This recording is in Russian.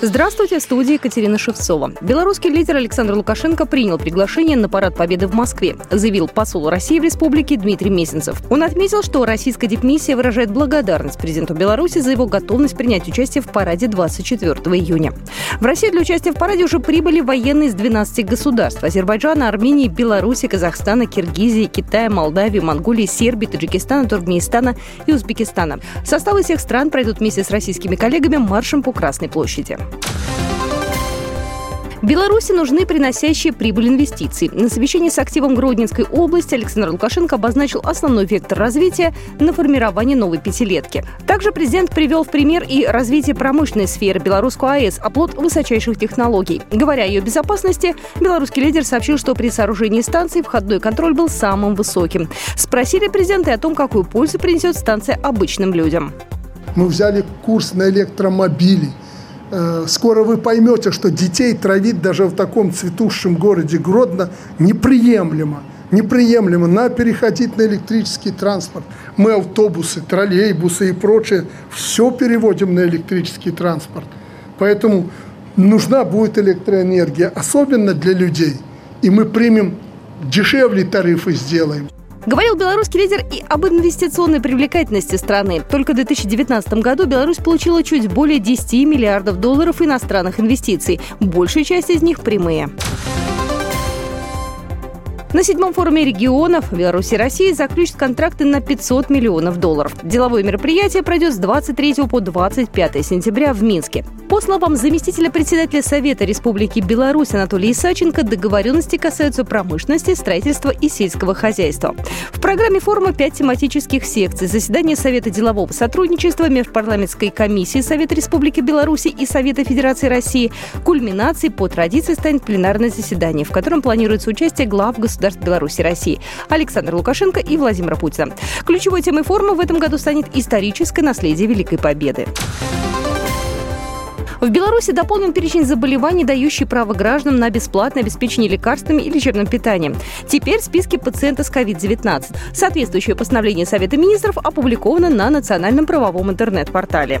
Здравствуйте, в студии Екатерина Шевцова. Белорусский лидер Александр Лукашенко принял приглашение на парад Победы в Москве, заявил посол России в республике Дмитрий Месенцев. Он отметил, что российская дипмиссия выражает благодарность президенту Беларуси за его готовность принять участие в параде 24 июня. В России для участия в параде уже прибыли военные из 12 государств – Азербайджана, Армении, Беларуси, Казахстана, Киргизии, Китая, Молдавии, Монголии, Сербии, Таджикистана, Туркменистана и Узбекистана. Составы всех стран пройдут вместе с российскими коллегами маршем по Красной площади. Беларуси нужны приносящие прибыль инвестиции. На совещании с активом Гродненской области Александр Лукашенко обозначил основной вектор развития на формирование новой пятилетки. Также президент привел в пример и развитие промышленной сферы Белорусскую АЭС, оплот высочайших технологий. Говоря о ее безопасности, белорусский лидер сообщил, что при сооружении станции входной контроль был самым высоким. Спросили президента о том, какую пользу принесет станция обычным людям. Мы взяли курс на электромобили – скоро вы поймете, что детей травить даже в таком цветущем городе Гродно неприемлемо. Неприемлемо. Надо переходить на электрический транспорт. Мы автобусы, троллейбусы и прочее все переводим на электрический транспорт. Поэтому нужна будет электроэнергия, особенно для людей. И мы примем дешевле тарифы сделаем. Говорил белорусский лидер и об инвестиционной привлекательности страны. Только в 2019 году Беларусь получила чуть более 10 миллиардов долларов иностранных инвестиций. Большая часть из них прямые. На седьмом форуме регионов Беларуси и России заключат контракты на 500 миллионов долларов. Деловое мероприятие пройдет с 23 по 25 сентября в Минске. По словам заместителя председателя Совета Республики Беларусь Анатолия Исаченко, договоренности касаются промышленности, строительства и сельского хозяйства. В программе форума пять тематических секций. Заседание Совета делового сотрудничества, Межпарламентской комиссии Совета Республики Беларусь и Совета Федерации России. Кульминацией по традиции станет пленарное заседание, в котором планируется участие глав государства государств Беларуси и России Александр Лукашенко и Владимира Путина. Ключевой темой форума в этом году станет историческое наследие Великой Победы. В Беларуси дополнен перечень заболеваний, дающий право гражданам на бесплатное обеспечение лекарствами и лечебным питанием. Теперь в списке пациента с COVID-19. Соответствующее постановление Совета министров опубликовано на национальном правовом интернет-портале.